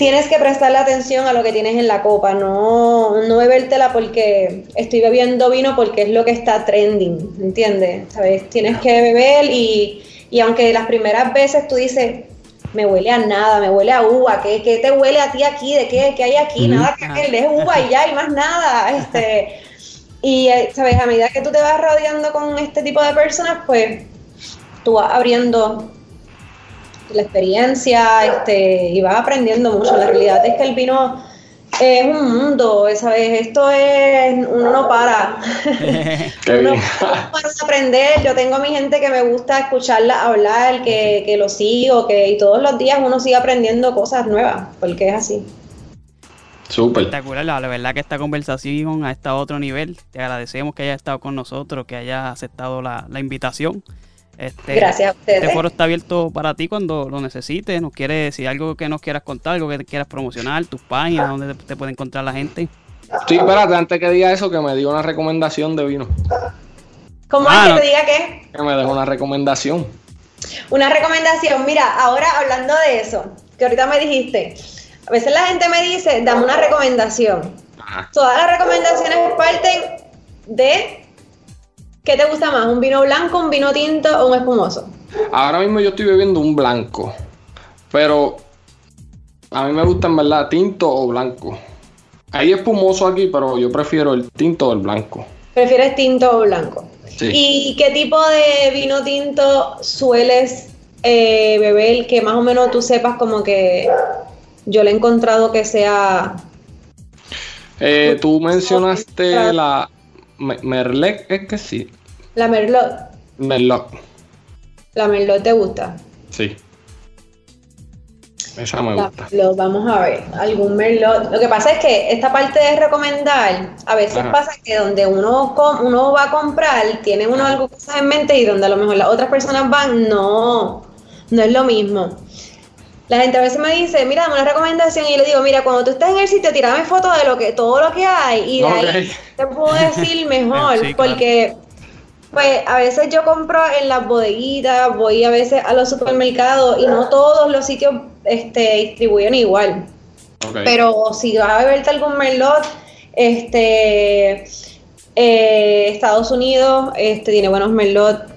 tienes que prestarle atención a lo que tienes en la copa, no, no bebértela porque estoy bebiendo vino porque es lo que está trending, ¿entiendes? ¿Sabes? Tienes que beber y, y aunque las primeras veces tú dices, me huele a nada, me huele a uva, ¿qué, qué te huele a ti aquí? ¿De qué, qué hay aquí? Nada que es uva y ya, y más nada, *laughs* este... Y, eh, ¿sabes? A medida que tú te vas rodeando con este tipo de personas, pues tú vas abriendo la experiencia este, y vas aprendiendo mucho. La realidad es que el vino es un mundo, ¿sabes? Esto es, uno no para. *laughs* uno para aprender. Yo tengo a mi gente que me gusta escucharla hablar, que, que lo sigo, que y todos los días uno sigue aprendiendo cosas nuevas, porque es así. Súper. Espectacular, la verdad que esta conversación ha estado a otro nivel. Te agradecemos que hayas estado con nosotros, que hayas aceptado la, invitación. Este, Gracias a ustedes. Este foro está abierto para ti cuando lo necesites. Nos quieres decir algo que nos quieras contar, algo que quieras promocionar, tus páginas, donde te, puede encontrar la gente. Sí, espérate, antes que diga eso, que me diga una recomendación de vino. ¿Cómo es ah, que te diga qué? Que me deje una recomendación. Una recomendación, mira, ahora hablando de eso, que ahorita me dijiste, a veces la gente me dice, dame una recomendación. Todas las recomendaciones parten de ¿qué te gusta más? ¿Un vino blanco, un vino tinto o un espumoso? Ahora mismo yo estoy bebiendo un blanco, pero a mí me gusta en verdad tinto o blanco. Hay espumoso aquí, pero yo prefiero el tinto o el blanco. ¿Prefieres tinto o blanco? Sí. ¿Y qué tipo de vino tinto sueles eh, beber que más o menos tú sepas como que yo le he encontrado que sea... Eh, tú mencionaste la Merlec, es que sí. La Merlot. Merlot. La Merlot te gusta. Sí. Esa me gusta. Lo vamos a ver. Algún Merlot. Lo que pasa es que esta parte de recomendar, a veces pasa que donde uno, uno va a comprar, tiene uno algo cosas en mente y donde a lo mejor las otras personas van, no, no es lo mismo. La gente a veces me dice, mira, dame una recomendación y yo le digo, mira, cuando tú estés en el sitio, tirame fotos de lo que, todo lo que hay y de ahí te puedo decir *laughs* mejor, porque pues a veces yo compro en las bodeguitas, voy a veces a los supermercados y no todos los sitios este, distribuyen igual. Pero si vas a beberte algún merlot, este eh, Estados Unidos este, tiene buenos merlot.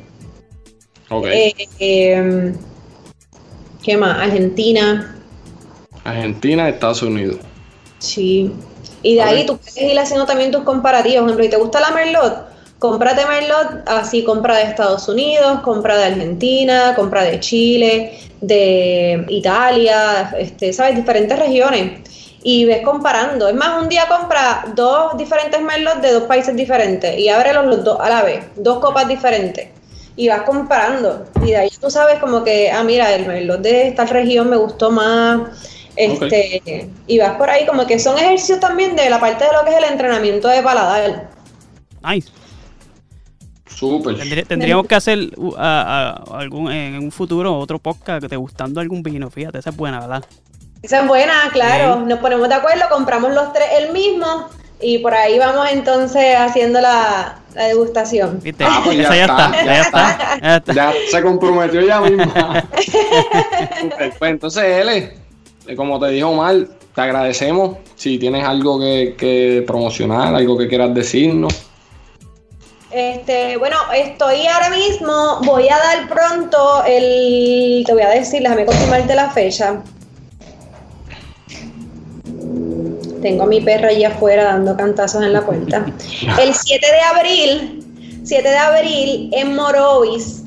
Okay. Eh, em, ¿Qué más? Argentina. Argentina, Estados Unidos. Sí. Y de ahí tú puedes ir haciendo también tus comparativos. Por ejemplo, si te gusta la merlot, cómprate Merlot, así compra de Estados Unidos, compra de Argentina, compra de Chile, de Italia, este, ¿sabes? Diferentes regiones. Y ves comparando. Es más, un día compra dos diferentes Merlot de dos países diferentes y ábrelos los dos a la vez, dos copas diferentes. Y vas comparando. Y de ahí tú sabes como que, ah, mira, el Merlot de esta región me gustó más. Este, Y vas por ahí como que son ejercicios también de la parte de lo que es el entrenamiento de paladar. Nice. Súper. tendríamos que hacer algún, en un futuro otro podcast que te gustando algún vino, fíjate, esa es buena, ¿verdad? Esa es buena, claro. Nos ponemos de acuerdo, compramos los tres el mismo y por ahí vamos entonces haciendo la, degustación. ¿Viste? Ah, pues ya, está, *laughs* ya, está, ya, se comprometió ya mismo. *laughs* pues entonces, L, eh, como te dijo Omar, te agradecemos. Si tienes algo que, que promocionar, algo que quieras decirnos. Este, bueno, estoy ahora mismo, voy a dar pronto el, te voy a decir, déjame confirmarte la fecha. Tengo a mi perra allí afuera dando cantazos en la puerta. *laughs* El 7 de abril, 7 de abril en Morovis,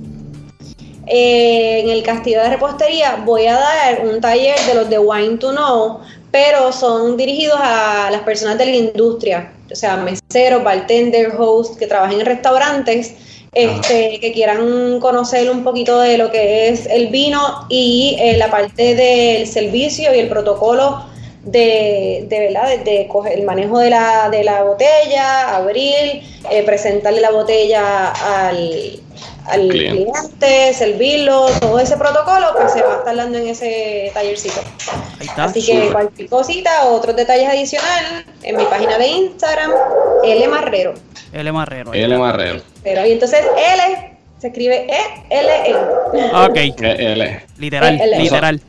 eh, en el Castillo de Repostería, voy a dar un taller de los de Wine to Know, pero son dirigidos a las personas de la industria o sea, meseros, bartender, host, que trabajen en restaurantes, este, que quieran conocer un poquito de lo que es el vino y eh, la parte del servicio y el protocolo de, de verdad, de, coger el manejo de la, de la botella, abrir, eh, presentarle la botella al, al cliente. servirlo, todo ese protocolo, pues se va a estar dando en ese tallercito. Así que cualquier cosita, otros detalles adicionales, en mi página de Instagram, L Marrero. L Marrero. L Marrero. Pero y entonces L se escribe E-L-E. Ok. E L. Literal, e literal.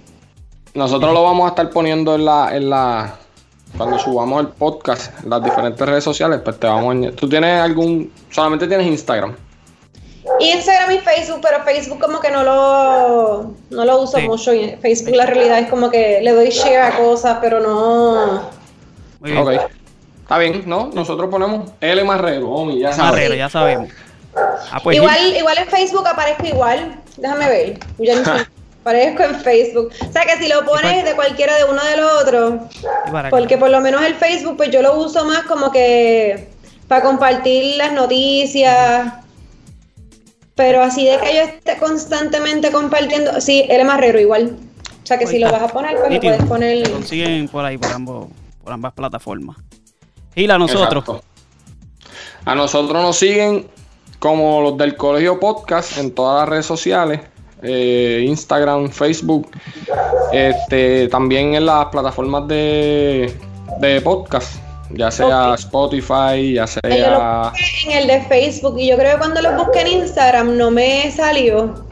Nosotros lo vamos a estar poniendo en la, en la, cuando subamos el podcast, en las diferentes redes sociales, pues te vamos a... ¿Tú tienes algún, solamente tienes Instagram? Instagram y Facebook, pero Facebook como que no lo, no lo uso mucho. Facebook la realidad es como que le doy share a cosas, pero no. Ok. Está bien, ¿no? Nosotros ponemos L Marrero, Omi, ya sabemos. Marrero, ya sabemos. Ah, pues igual, igual en Facebook aparezco igual. Déjame ver. Ya *laughs* aparezco en Facebook. O sea que si lo pones de cualquiera de uno de los otros. Porque por lo menos el Facebook, pues yo lo uso más como que para compartir las noticias pero así de que yo esté constantemente compartiendo, sí, él es marrero igual. O sea que si lo vas a poner, pues lo puedes poner. Lo consiguen por ahí, por, ambos, por ambas plataformas. Y a nosotros. A nosotros nos siguen como los del Colegio Podcast en todas las redes sociales. Eh, Instagram, Facebook, este, también en las plataformas de, de podcast ya sea Spotify, ya sea... Yo lo busqué en el de Facebook y yo creo que cuando lo busqué en Instagram no me salió.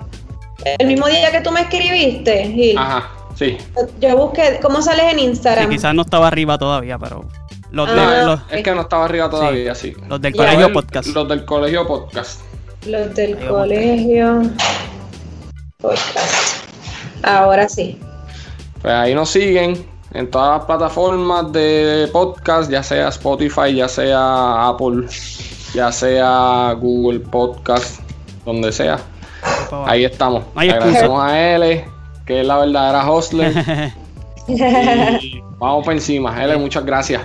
El mismo día que tú me escribiste. Ajá, sí. Yo busqué, ¿cómo sales en Instagram? Sí, quizás no estaba arriba todavía, pero... Los ah, es que no estaba arriba todavía, sí. Los del colegio podcast. Los del colegio podcast. Los del colegio podcast. Ahora sí. Pues ahí nos siguen en todas las plataformas de podcast, ya sea Spotify, ya sea Apple, ya sea Google Podcast, donde sea. Ahí estamos. Agradecemos a L, que es la verdadera hostler. *laughs* y vamos por encima. L, muchas gracias.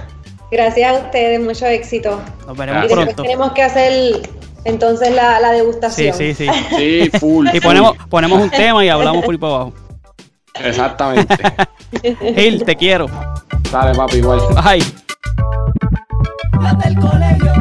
Gracias a ustedes, mucho éxito. Nos veremos Y después pronto. tenemos que hacer entonces la, la Sí, degustación. sí, sí. *laughs* Sí, full. Y full. ponemos, ponemos un tema y hablamos por ahí para abajo. Exactamente. *laughs* Gil, te quiero. Dale, papi, igual. Bye. Del colegio.